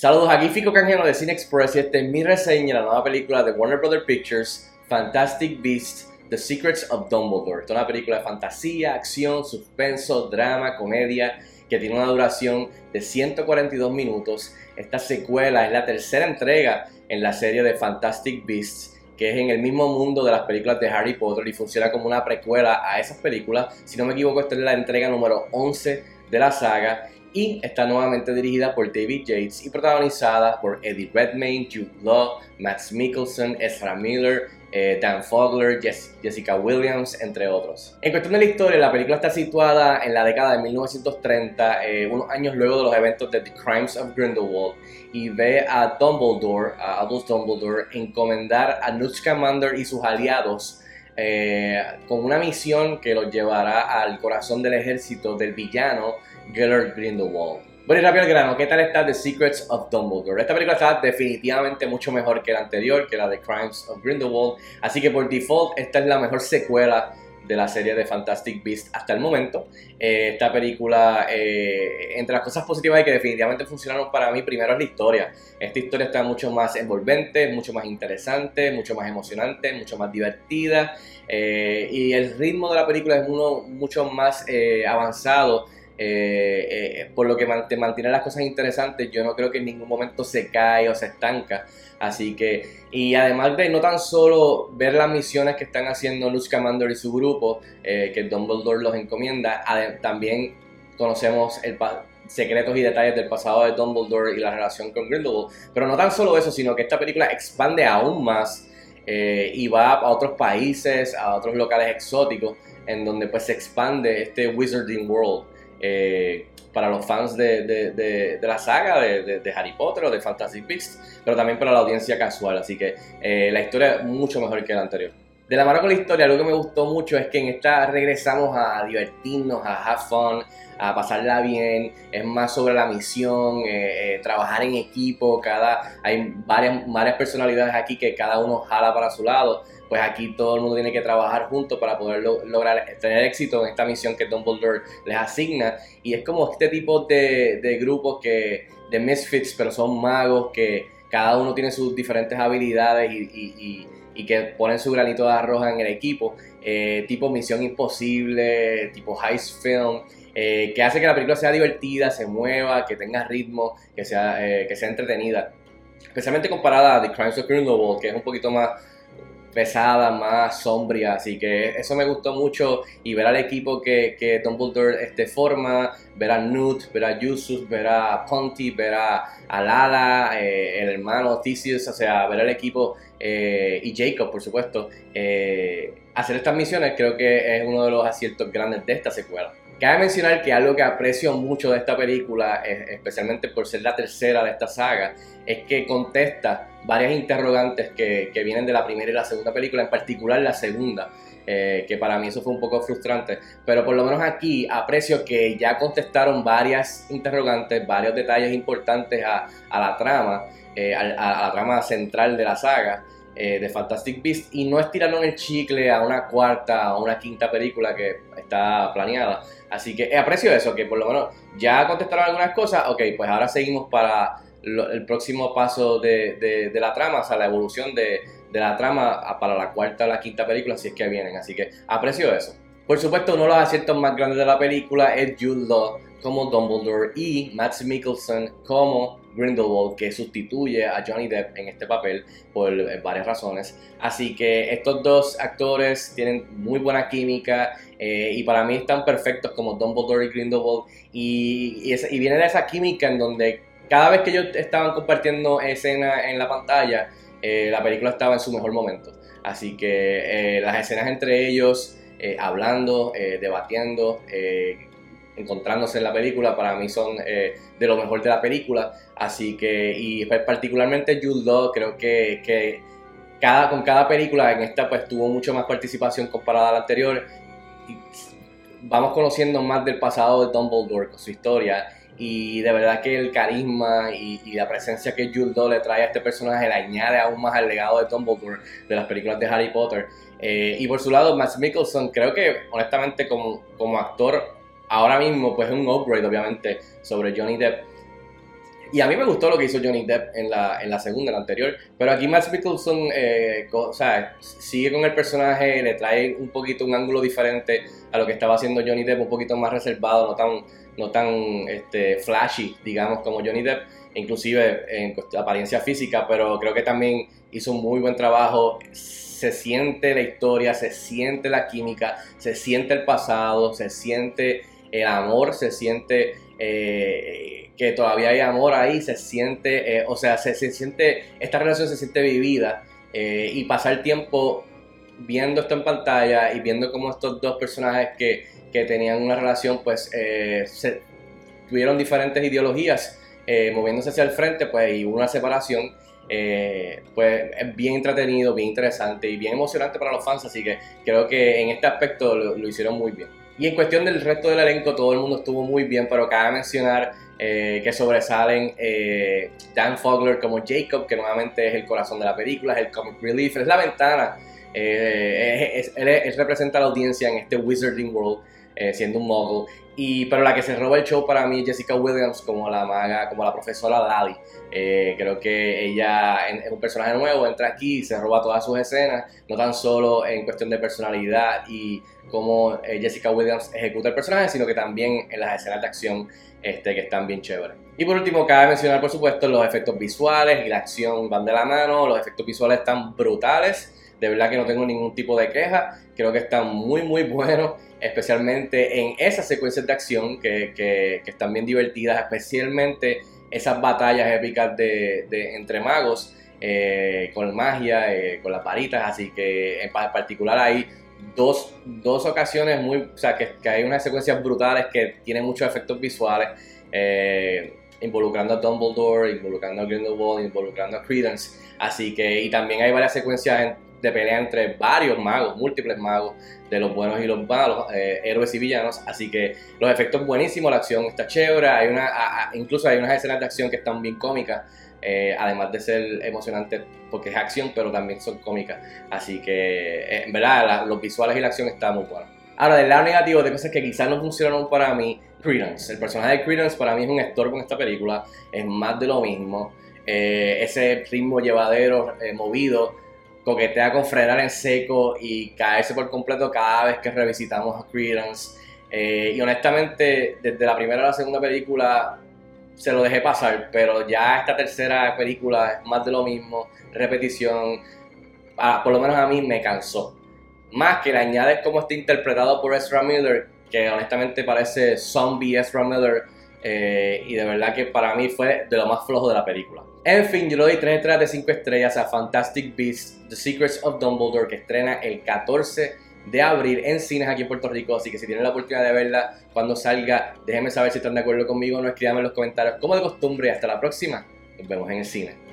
Saludos, aquí Fico Canjeno de Cine Express y esta es mi reseña de la nueva película de Warner Brothers Pictures, Fantastic Beasts, The Secrets of Dumbledore. Esta es una película de fantasía, acción, suspenso, drama, comedia, que tiene una duración de 142 minutos. Esta secuela es la tercera entrega en la serie de Fantastic Beasts que es en el mismo mundo de las películas de Harry Potter y funciona como una precuela a esas películas. Si no me equivoco, esta es la entrega número 11 de la saga y está nuevamente dirigida por David Yates y protagonizada por Eddie Redmayne, Jude Law, Max Mikkelsen, Ezra Miller, eh, Dan Fogler, Jessica Williams, entre otros. En cuestión de la historia, la película está situada en la década de 1930, eh, unos años luego de los eventos de The Crimes of Grindelwald, y ve a Dumbledore, a Albus Dumbledore, encomendar a Newt Scamander y sus aliados eh, con una misión que los llevará al corazón del ejército del villano Gellert Grindelwald. Bueno, y rápido al grano, ¿qué tal está The Secrets of Dumbledore? Esta película está definitivamente mucho mejor que la anterior, que la de Crimes of Grindelwald, así que por default esta es la mejor secuela de la serie de Fantastic Beasts hasta el momento. Eh, esta película, eh, entre las cosas positivas y que definitivamente funcionaron para mí, primero es la historia. Esta historia está mucho más envolvente, mucho más interesante, mucho más emocionante, mucho más divertida. Eh, y el ritmo de la película es uno mucho más avanzado eh, eh, por lo que te mantiene las cosas interesantes, yo no creo que en ningún momento se cae o se estanca. Así que, y además de no tan solo ver las misiones que están haciendo Luke Scamander y su grupo, eh, que Dumbledore los encomienda, también conocemos el secretos y detalles del pasado de Dumbledore y la relación con Grindelwald. Pero no tan solo eso, sino que esta película expande aún más y va a otros países, a otros locales exóticos, en donde pues se expande este Wizarding World. Eh, para los fans de, la saga de, Harry Potter o de Fantasy Beasts, pero también para la audiencia casual. Así que eh, la historia es mucho mejor que la anterior. De la mano con la historia, algo que me gustó mucho es que en esta regresamos a divertirnos, a have fun, a pasarla bien. Es más sobre la misión, eh, trabajar en equipo. Cada, hay varias personalidades aquí que cada uno jala para su lado pues aquí todo el mundo tiene que trabajar juntos para poder lograr tener éxito en esta misión que Dumbledore les asigna. Y es como este tipo de, de grupos que, de misfits, pero son magos que cada uno tiene sus diferentes habilidades y, que ponen su granito de arroz en el equipo. Eh, tipo Misión Imposible, tipo Heist Film. Eh, que hace que la película sea divertida, se mueva, que tenga ritmo, que sea, eh, que sea entretenida. Especialmente comparada a The Crimes of Grindelwald, que es un poquito más pesada, más sombria, así que eso me gustó mucho y ver al equipo que, que Dumbledore este, forma, ver a Newt, ver a Yusuf, ver a Ponty, ver a, Lala, eh, el hermano Theseus, o sea, ver al equipo eh, y Jacob, por supuesto, eh, hacer estas misiones creo que es uno de los aciertos grandes de esta secuela. Cabe mencionar que algo que aprecio mucho de esta película, especialmente por ser la tercera de esta saga, es que contesta varias interrogantes que, vienen de la primera y la segunda película, en particular la segunda. Eh, que para mí eso fue un poco frustrante, pero por lo menos aquí aprecio que ya contestaron varias interrogantes, varios detalles importantes a, la trama, eh, a, la trama central de la saga, eh, de Fantastic Beasts y no estiraron el chicle a una cuarta o una quinta película que está planeada. Así que aprecio eso, que por lo menos ya contestaron algunas cosas, ok, pues ahora seguimos para el próximo paso de, la trama, o sea, la evolución de, la trama para la cuarta o la quinta película, si es que vienen. Así que aprecio eso. Por supuesto, uno de los aciertos más grandes de la película es Jude Law como Dumbledore y Matt Mikkelsen como Grindelwald que sustituye a Johnny Depp en este papel por eh, varias razones. Así que estos dos actores tienen muy buena química eh, y para mí están perfectos como Dumbledore y Grindelwald y, y, viene de esa química en donde cada vez que ellos estaban compartiendo escena en la pantalla, eh, la película estaba en su mejor momento. Así que las escenas entre ellos, hablando, debatiendo, encontrándose en la película, para mí son eh, de lo mejor de la película. Así que, y pues, particularmente Jude Law, creo que, que cada, con cada película en esta pues tuvo mucho más participación comparada a la anterior. Y vamos conociendo más del pasado de Dumbledore con su historia. Y de verdad que el carisma y, la presencia que Jude Law le trae a este personaje le añade aún más al legado de Dumbledore de las películas de Harry Potter. Eh, y por su lado, Max Mikkelsen, creo que honestamente como, como actor ahora mismo pues es un upgrade obviamente sobre Johnny Depp. Y a mí me gustó lo que hizo Johnny Depp en la, en la segunda, la anterior. Pero aquí Max Mikkelsen eh, o sea, sigue con el personaje, le trae un poquito un ángulo diferente a lo que estaba haciendo Johnny Depp, un poquito más reservado, no tan, no tan este, flashy, digamos, como Johnny Depp, inclusive en apariencia física, pero creo que también hizo un muy buen trabajo. Se siente la historia, se siente la química, se siente el pasado, se siente el amor, se siente eh, que todavía hay amor ahí, se siente, eh, o sea, se, siente, esta relación se siente vivida eh, y pasar tiempo viendo esto en pantalla y viendo cómo estos dos personajes que, que tenían una relación, pues se, tuvieron diferentes ideologías moviéndose hacia el frente, pues y una separación. pues es bien entretenido, bien interesante y bien emocionante para los fans, así que creo que en este aspecto lo hicieron muy bien. Y en cuestión del resto del elenco, todo el mundo estuvo muy bien, pero cabe mencionar eh, que sobresalen eh, Dan Fogler como Jacob, que nuevamente es el corazón de la película, es el comic relief, es la ventana. Eh, él, representa a la audiencia en este Wizarding World, siendo un mogul. Y, pero la que se roba el show para mí es Jessica Williams como la maga, como la profesora Lali. creo que ella es un personaje nuevo, entra aquí y se roba todas sus escenas, no tan solo en cuestión de personalidad y cómo eh, Jessica Williams ejecuta el personaje, sino que también en las escenas de acción este, que están bien chéveres. Y por último, cabe mencionar, por supuesto, los efectos visuales y la acción van de la mano. Los efectos visuales están brutales. De verdad que no tengo ningún tipo de queja. Creo que están muy, muy buenos, especialmente en esas secuencias de acción que, que, están bien divertidas, especialmente esas batallas épicas de, de entre magos. Eh, con magia, eh, con las varitas, así que en particular ahí dos, dos ocasiones muy, o sea, que, que, hay unas secuencias brutales que tienen muchos efectos visuales, eh, involucrando a Dumbledore, involucrando a Grindelwald, involucrando a Credence, así que, y también hay varias secuencias de pelea entre varios magos, múltiples magos, de los buenos y los malos, eh, héroes y villanos, así que los efectos buenísimos, la acción está chévere, hay una, incluso hay unas escenas de acción que están bien cómicas, eh, además de ser emocionante porque es acción, pero también son cómicas. Así que, eh, en verdad, los visuales y la acción están muy buenos. Ahora, del lado negativo de cosas que quizás no funcionaron para mí, Credence. El personaje de Credence para mí es un estorbo en esta película, es más de lo mismo. Ese ritmo llevadero, movido, coquetea con frenar en seco y caerse por completo cada vez que revisitamos a Credence. y honestamente, desde la primera a la segunda película, se lo dejé pasar, pero ya esta tercera película es más de lo mismo, repetición, por lo menos a mí me cansó. Más que le añades cómo está interpretado por Ezra Miller, que honestamente parece zombie Ezra Miller, eh, y de verdad que para mí fue de lo más flojo de la película. En fin, yo le doy 3 estrellas de 5 estrellas a Fantastic Beasts, The Secrets of Dumbledore, que estrena el 14 de abril en cines aquí en Puerto Rico. Así que si tienen la oportunidad de verla cuando salga, déjenme saber si están de acuerdo conmigo. No escriban en los comentarios como de costumbre. Hasta la próxima. Nos vemos en el cine.